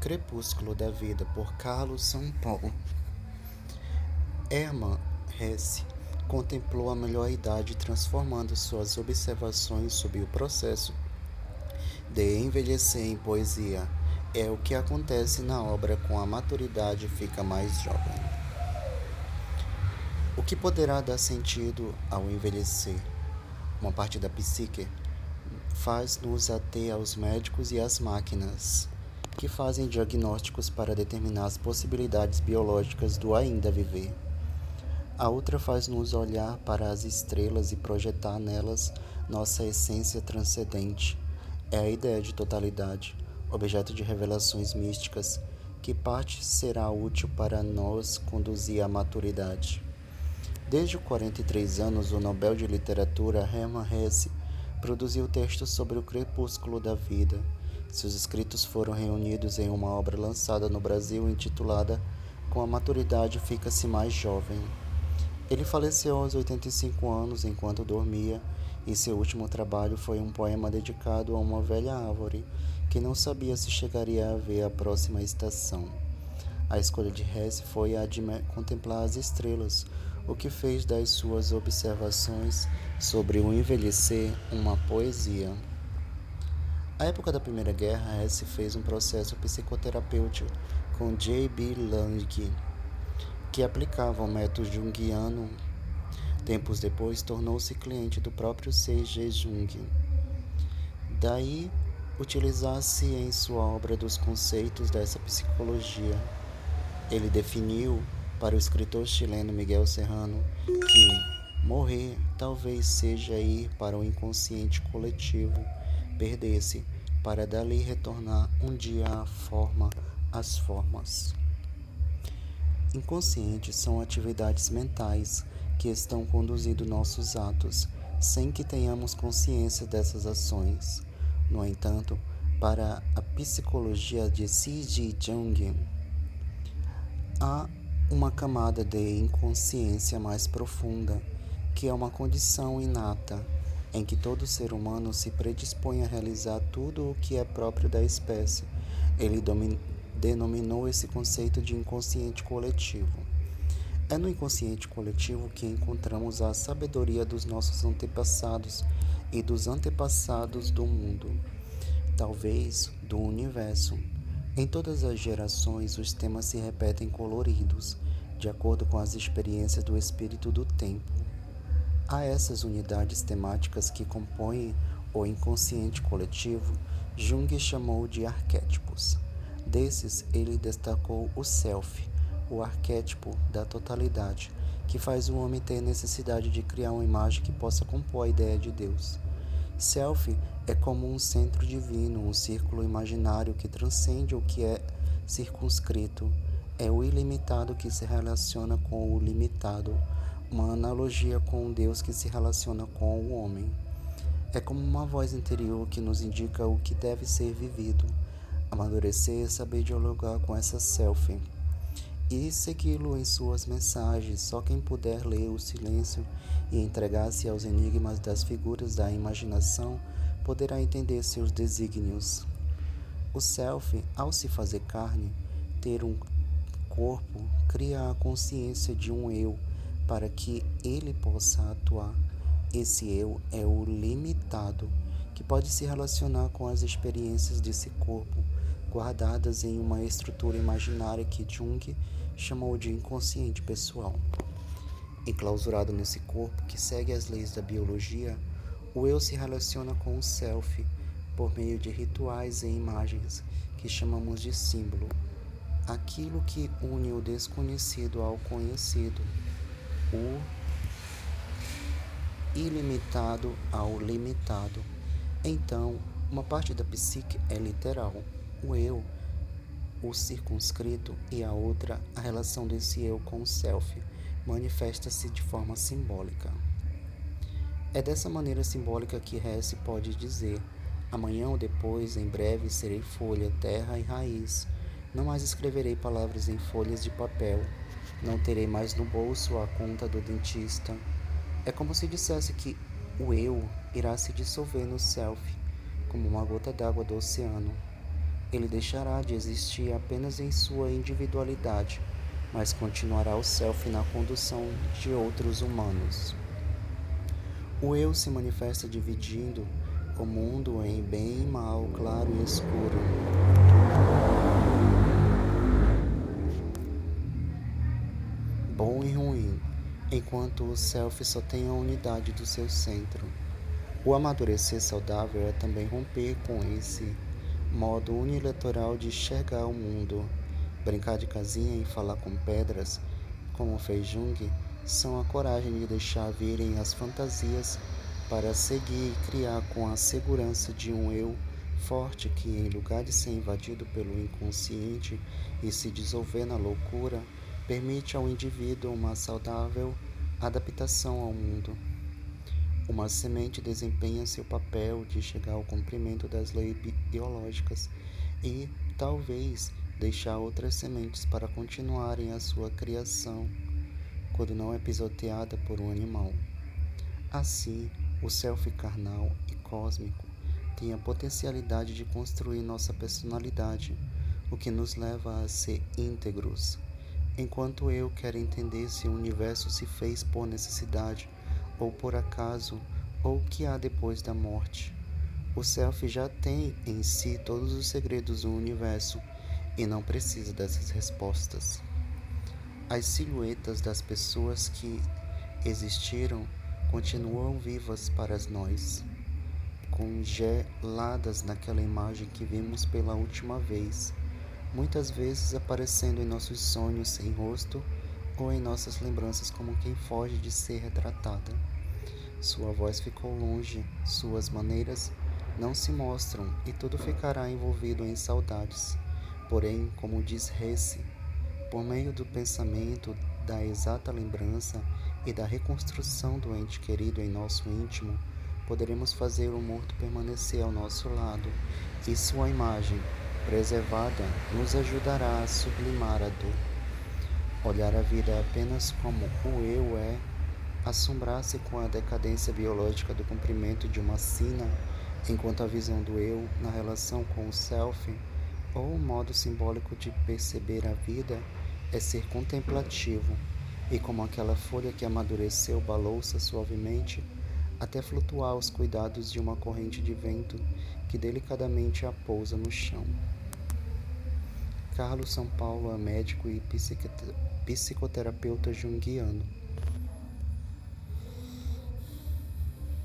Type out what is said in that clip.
Crepúsculo da Vida, por Carlos São Paulo. Hermann Hesse contemplou a melhor idade transformando suas observações sobre o processo de envelhecer em poesia. É o que acontece na obra com a maturidade fica mais jovem. O que poderá dar sentido ao envelhecer? Uma parte da psique faz-nos ater aos médicos e às máquinas que fazem diagnósticos para determinar as possibilidades biológicas do ainda viver. A outra faz-nos olhar para as estrelas e projetar nelas nossa essência transcendente. É a ideia de totalidade, objeto de revelações místicas, que parte será útil para nós conduzir à maturidade. Desde os 43 anos, o Nobel de Literatura Hermann Hesse produziu textos sobre o crepúsculo da vida seus escritos foram reunidos em uma obra lançada no Brasil intitulada Com a Maturidade Fica-se Mais Jovem. Ele faleceu aos 85 anos enquanto dormia, e seu último trabalho foi um poema dedicado a uma velha árvore que não sabia se chegaria a ver a próxima estação. A escolha de Hesse foi a de contemplar as estrelas, o que fez das suas observações sobre o envelhecer uma poesia. A época da Primeira Guerra, Hesse fez um processo psicoterapêutico com J.B. Lang, que aplicava o método junguiano. Tempos depois, tornou-se cliente do próprio C.G. Jung. Daí, utilizar-se em sua obra dos conceitos dessa psicologia. Ele definiu para o escritor chileno Miguel Serrano que morrer talvez seja ir para o inconsciente coletivo perder-se, para dali retornar um dia à forma, às formas. Inconscientes são atividades mentais que estão conduzindo nossos atos, sem que tenhamos consciência dessas ações. No entanto, para a psicologia de C.G. Jung, há uma camada de inconsciência mais profunda, que é uma condição inata em que todo ser humano se predispõe a realizar tudo o que é próprio da espécie. Ele denominou esse conceito de inconsciente coletivo. É no inconsciente coletivo que encontramos a sabedoria dos nossos antepassados e dos antepassados do mundo, talvez do universo. Em todas as gerações, os temas se repetem coloridos, de acordo com as experiências do espírito do tempo. A essas unidades temáticas que compõem o inconsciente coletivo, Jung chamou de arquétipos. Desses, ele destacou o self, o arquétipo da totalidade, que faz o homem ter necessidade de criar uma imagem que possa compor a ideia de Deus. Self é como um centro divino, um círculo imaginário que transcende o que é circunscrito. É o ilimitado que se relaciona com o limitado uma analogia com um Deus que se relaciona com o homem. É como uma voz interior que nos indica o que deve ser vivido. Amadurecer é saber dialogar com essa selfie e segui-lo em suas mensagens. Só quem puder ler o silêncio e entregar-se aos enigmas das figuras da imaginação poderá entender seus desígnios. O self, ao se fazer carne, ter um corpo, cria a consciência de um eu para que ele possa atuar. Esse eu é o limitado, que pode se relacionar com as experiências desse corpo, guardadas em uma estrutura imaginária que Jung chamou de inconsciente pessoal. Enclausurado nesse corpo que segue as leis da biologia, o eu se relaciona com o self por meio de rituais e imagens que chamamos de símbolo, aquilo que une o desconhecido ao conhecido o ilimitado ao limitado. Então, uma parte da psique é literal, o eu, o circunscrito, e a outra, a relação desse eu com o self, manifesta-se de forma simbólica. É dessa maneira simbólica que Hesse pode dizer: amanhã ou depois, em breve, serei folha, terra e raiz. Não mais escreverei palavras em folhas de papel não terei mais no bolso a conta do dentista. É como se dissesse que o eu irá se dissolver no self, como uma gota d'água do oceano. ele deixará de existir apenas em sua individualidade, mas continuará o self na condução de outros humanos. O eu se manifesta dividindo o mundo em bem e mal, claro e escuro. Bom e ruim, enquanto o self só tem a unidade do seu centro. O amadurecer saudável é também romper com esse modo unilateral de enxergar o mundo. Brincar de casinha e falar com pedras, como fez Jung, são a coragem de deixar virem as fantasias para seguir e criar com a segurança de um eu forte que, em lugar de ser invadido pelo inconsciente e se dissolver na loucura, permite ao indivíduo uma saudável adaptação ao mundo. Uma semente desempenha seu papel de chegar ao cumprimento das leis biológicas e, talvez, deixar outras sementes para continuarem a sua criação, quando não é pisoteada por um animal. Assim, o self carnal e cósmico tem a potencialidade de construir nossa personalidade, o que nos leva a ser íntegros. Enquanto eu quero entender se o universo se fez por necessidade ou por acaso, ou o que há depois da morte. O Self já tem em si todos os segredos do universo e não precisa dessas respostas. As silhuetas das pessoas que existiram continuam vivas para nós, congeladas naquela imagem que vimos pela última vez, muitas vezes aparecendo em nossos sonhos sem rosto ou em nossas lembranças como quem foge de ser retratada. Sua voz ficou longe, suas maneiras não se mostram e tudo ficará envolvido em saudades. Porém, como diz Hesse, por meio do pensamento, da exata lembrança e da reconstrução do ente querido em nosso íntimo, poderemos fazer o morto permanecer ao nosso lado e sua imagem, preservada, nos ajudará a sublimar a dor. Olhar a vida apenas como o eu é, assombrar-se com a decadência biológica do comprimento de uma sina, enquanto a visão do eu na relação com o self, ou o modo simbólico de perceber a vida, é ser contemplativo, e como aquela folha que amadureceu balouça suavemente até flutuar aos cuidados de uma corrente de vento que delicadamente a pousa no chão. Carlos São Paulo é médico e psicoterapeuta junguiano.